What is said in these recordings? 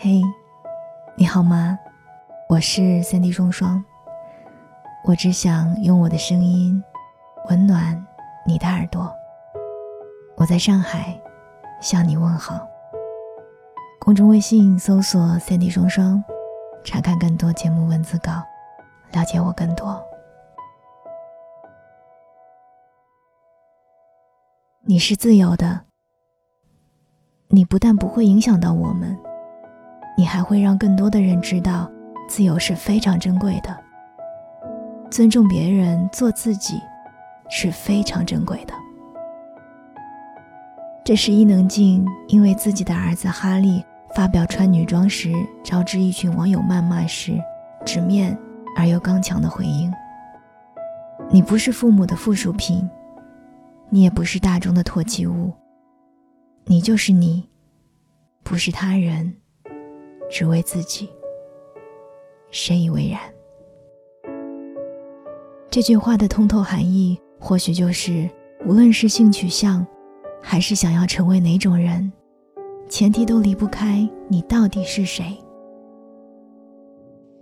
嘿，你好吗？我是三 D 双双。我只想用我的声音温暖你的耳朵。我在上海向你问好。公众微信搜索“三 D 双双”，查看更多节目文字稿，了解我更多。你是自由的，你不但不会影响到我们，你还会让更多的人知道，自由是非常珍贵的。尊重别人，做自己，是非常珍贵的。这是伊能静因为自己的儿子哈利发表穿女装时，招致一群网友谩骂时，直面而又刚强的回应。你不是父母的附属品。你也不是大众的唾弃物，你就是你，不是他人，只为自己。深以为然。这句话的通透含义，或许就是：无论是性取向，还是想要成为哪种人，前提都离不开你到底是谁。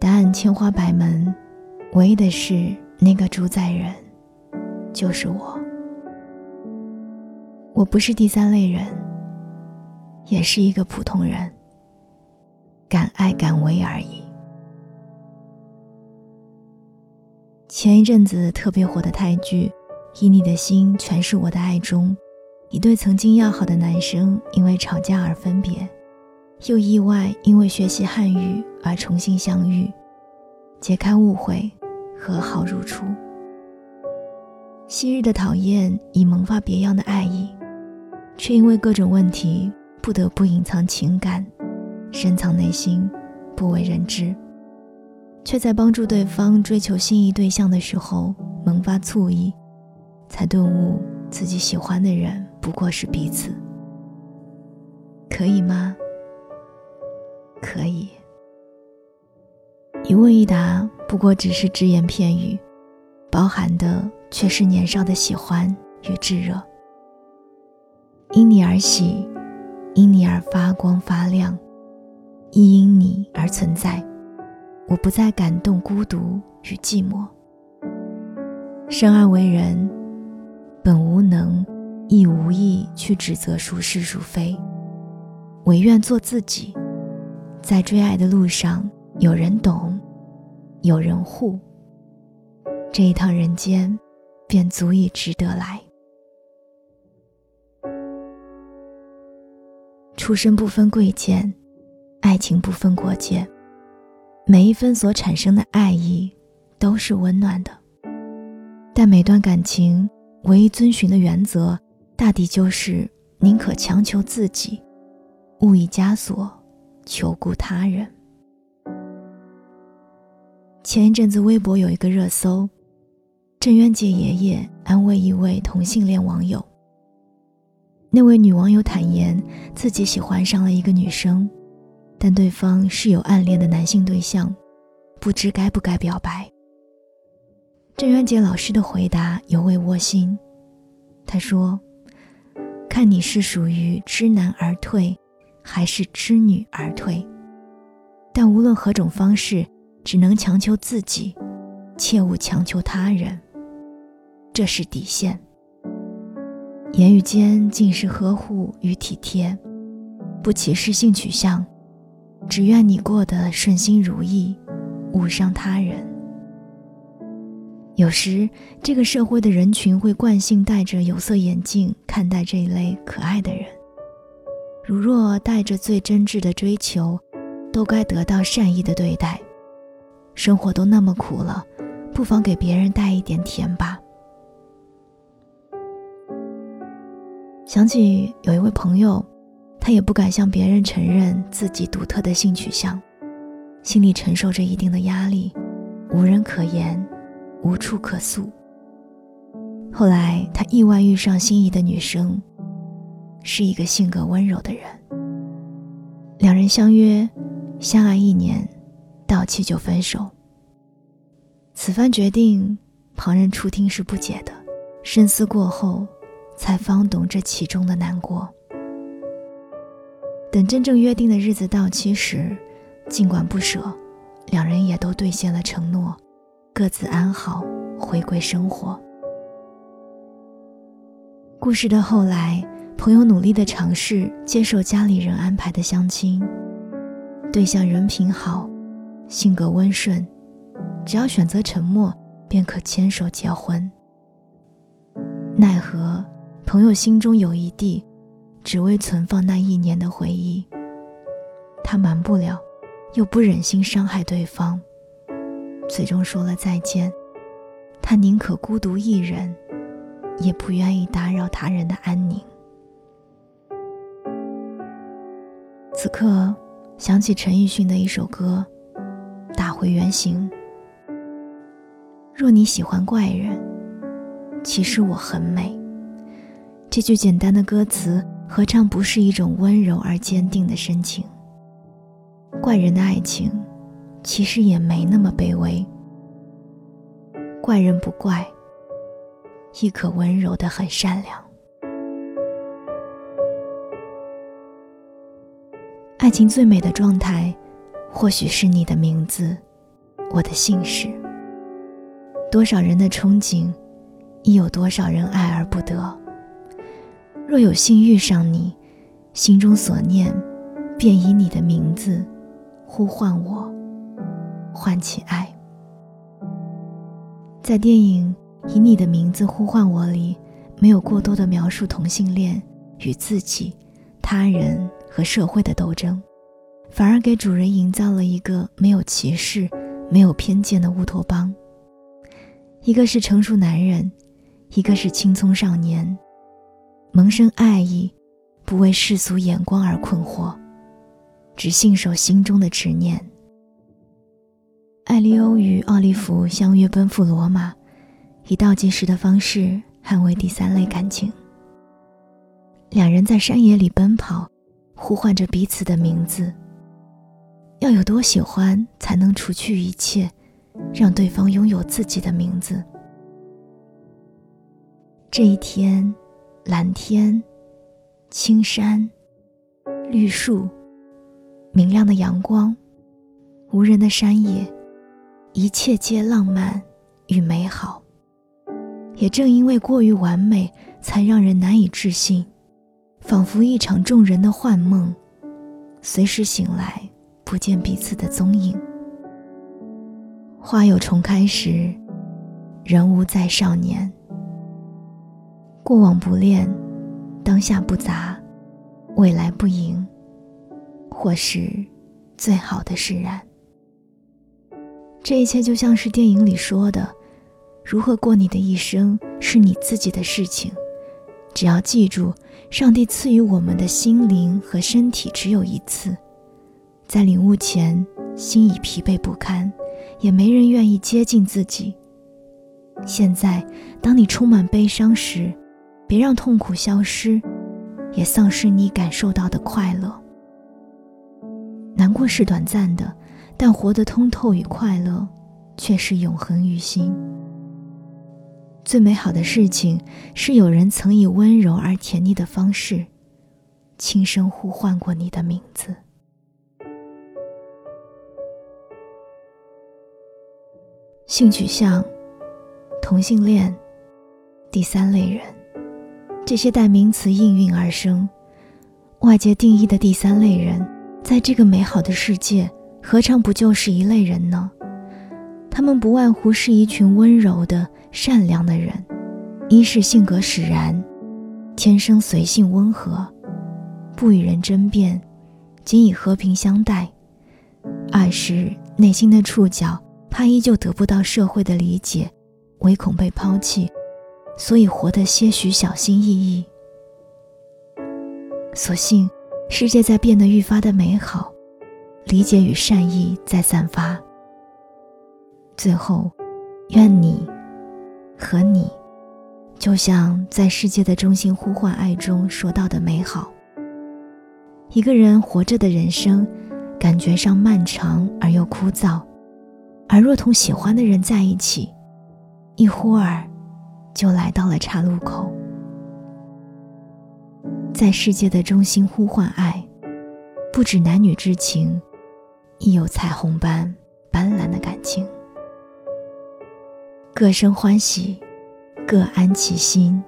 答案千花百门，唯一的是那个主宰人，就是我。我不是第三类人，也是一个普通人。敢爱敢为而已。前一阵子特别火的泰剧《以你的心全是我的爱》中，一对曾经要好的男生因为吵架而分别，又意外因为学习汉语而重新相遇，解开误会，和好如初。昔日的讨厌已萌发别样的爱意。却因为各种问题不得不隐藏情感，深藏内心，不为人知。却在帮助对方追求心仪对象的时候萌发醋意，才顿悟自己喜欢的人不过是彼此。可以吗？可以。一问一答不过只是只言片语，包含的却是年少的喜欢与炙热。因你而喜，因你而发光发亮，亦因你而存在。我不再感动孤独与寂寞。生而为人，本无能，亦无意去指责孰是孰非，唯愿做自己。在追爱的路上，有人懂，有人护，这一趟人间，便足以值得来。出身不分贵贱，爱情不分国界，每一分所产生的爱意都是温暖的。但每段感情唯一遵循的原则，大抵就是宁可强求自己，勿以枷锁求顾他人。前一阵子微博有一个热搜：郑渊洁爷爷安慰一位同性恋网友。那位女网友坦言，自己喜欢上了一个女生，但对方是有暗恋的男性对象，不知该不该表白。郑渊洁老师的回答尤为窝心，他说：“看你是属于知难而退，还是知女而退，但无论何种方式，只能强求自己，切勿强求他人，这是底线。”言语间尽是呵护与体贴，不歧视性取向，只愿你过得顺心如意，勿伤他人。有时，这个社会的人群会惯性戴着有色眼镜看待这一类可爱的人，如若带着最真挚的追求，都该得到善意的对待。生活都那么苦了，不妨给别人带一点甜吧。想起有一位朋友，他也不敢向别人承认自己独特的性取向，心里承受着一定的压力，无人可言，无处可诉。后来他意外遇上心仪的女生，是一个性格温柔的人。两人相约，相爱一年，到期就分手。此番决定，旁人初听是不解的，深思过后。才方懂这其中的难过。等真正约定的日子到期时，尽管不舍，两人也都兑现了承诺，各自安好，回归生活。故事的后来，朋友努力的尝试接受家里人安排的相亲，对象人品好，性格温顺，只要选择沉默，便可牵手结婚。奈何朋友心中有一地，只为存放那一年的回忆。他瞒不了，又不忍心伤害对方，最终说了再见。他宁可孤独一人。也不愿意打扰他人的安宁。此刻，想起陈奕迅的一首歌《打回原形》。若你喜欢怪人，其实我很美。这句简单的歌词，何尝不是一种温柔而坚定的深情？怪人的爱情，其实也没那么卑微。怪人不怪。亦可温柔的很善良。爱情最美的状态，或许是你的名字，我的姓氏。多少人的憧憬，亦有多少人爱而不得。若有幸遇上你，心中所念，便以你的名字呼唤我，唤起爱。在电影。以你的名字呼唤我里，没有过多的描述同性恋与自己、他人和社会的斗争，反而给主人营造了一个没有歧视、没有偏见的乌托邦。一个是成熟男人，一个是青葱少年，萌生爱意，不为世俗眼光而困惑，只信守心中的执念。艾利欧与奥利弗相约奔赴罗马。以倒计时的方式捍卫第三类感情。两人在山野里奔跑，呼唤着彼此的名字。要有多喜欢，才能除去一切，让对方拥有自己的名字？这一天，蓝天、青山、绿树、明亮的阳光、无人的山野，一切皆浪漫与美好。也正因为过于完美，才让人难以置信，仿佛一场众人的幻梦，随时醒来不见彼此的踪影。花有重开时，人无再少年。过往不恋，当下不杂，未来不迎，或是最好的释然。这一切就像是电影里说的。如何过你的一生是你自己的事情，只要记住，上帝赐予我们的心灵和身体只有一次，在领悟前，心已疲惫不堪，也没人愿意接近自己。现在，当你充满悲伤时，别让痛苦消失，也丧失你感受到的快乐。难过是短暂的，但活得通透与快乐，却是永恒于心。最美好的事情是，有人曾以温柔而甜腻的方式，轻声呼唤过你的名字。性取向、同性恋、第三类人，这些代名词应运而生。外界定义的第三类人，在这个美好的世界，何尝不就是一类人呢？他们不外乎是一群温柔的。善良的人，一是性格使然，天生随性温和，不与人争辩，仅以和平相待；二是内心的触角，怕依旧得不到社会的理解，唯恐被抛弃，所以活得些许小心翼翼。所幸，世界在变得愈发的美好，理解与善意在散发。最后，愿你。和你，就像在世界的中心呼唤爱中说到的美好。一个人活着的人生，感觉上漫长而又枯燥，而若同喜欢的人在一起，一忽儿，就来到了岔路口。在世界的中心呼唤爱，不止男女之情，亦有彩虹般斑斓的感情。各生欢喜，各安其心。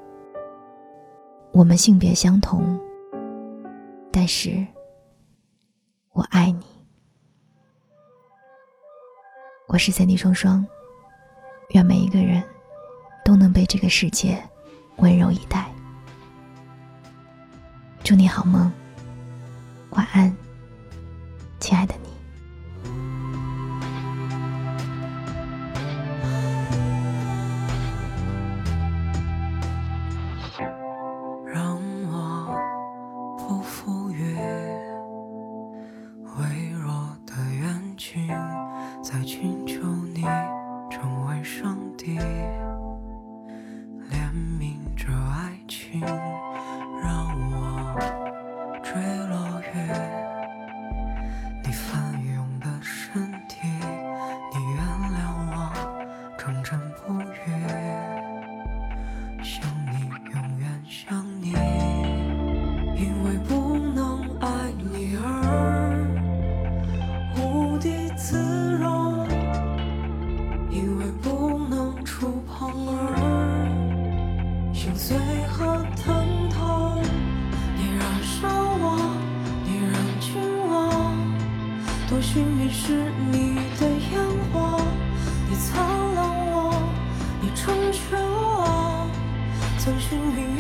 我们性别相同，但是我爱你。我是三 D 双双，愿每一个人都能被这个世界温柔以待。祝你好梦，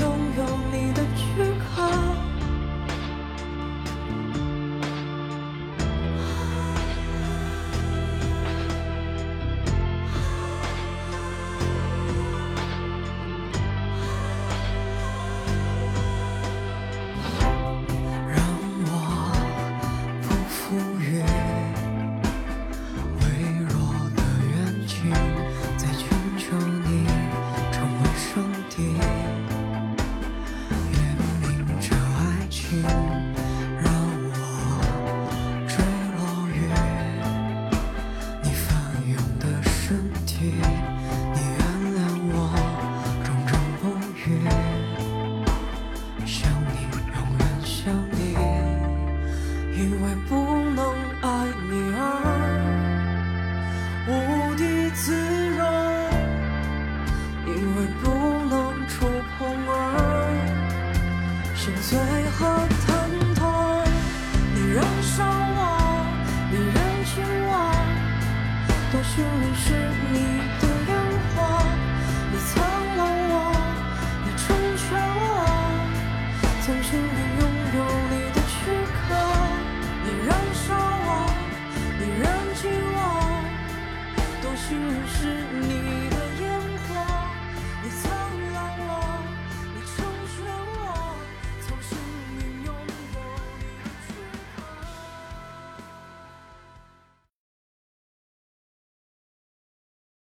拥有你的躯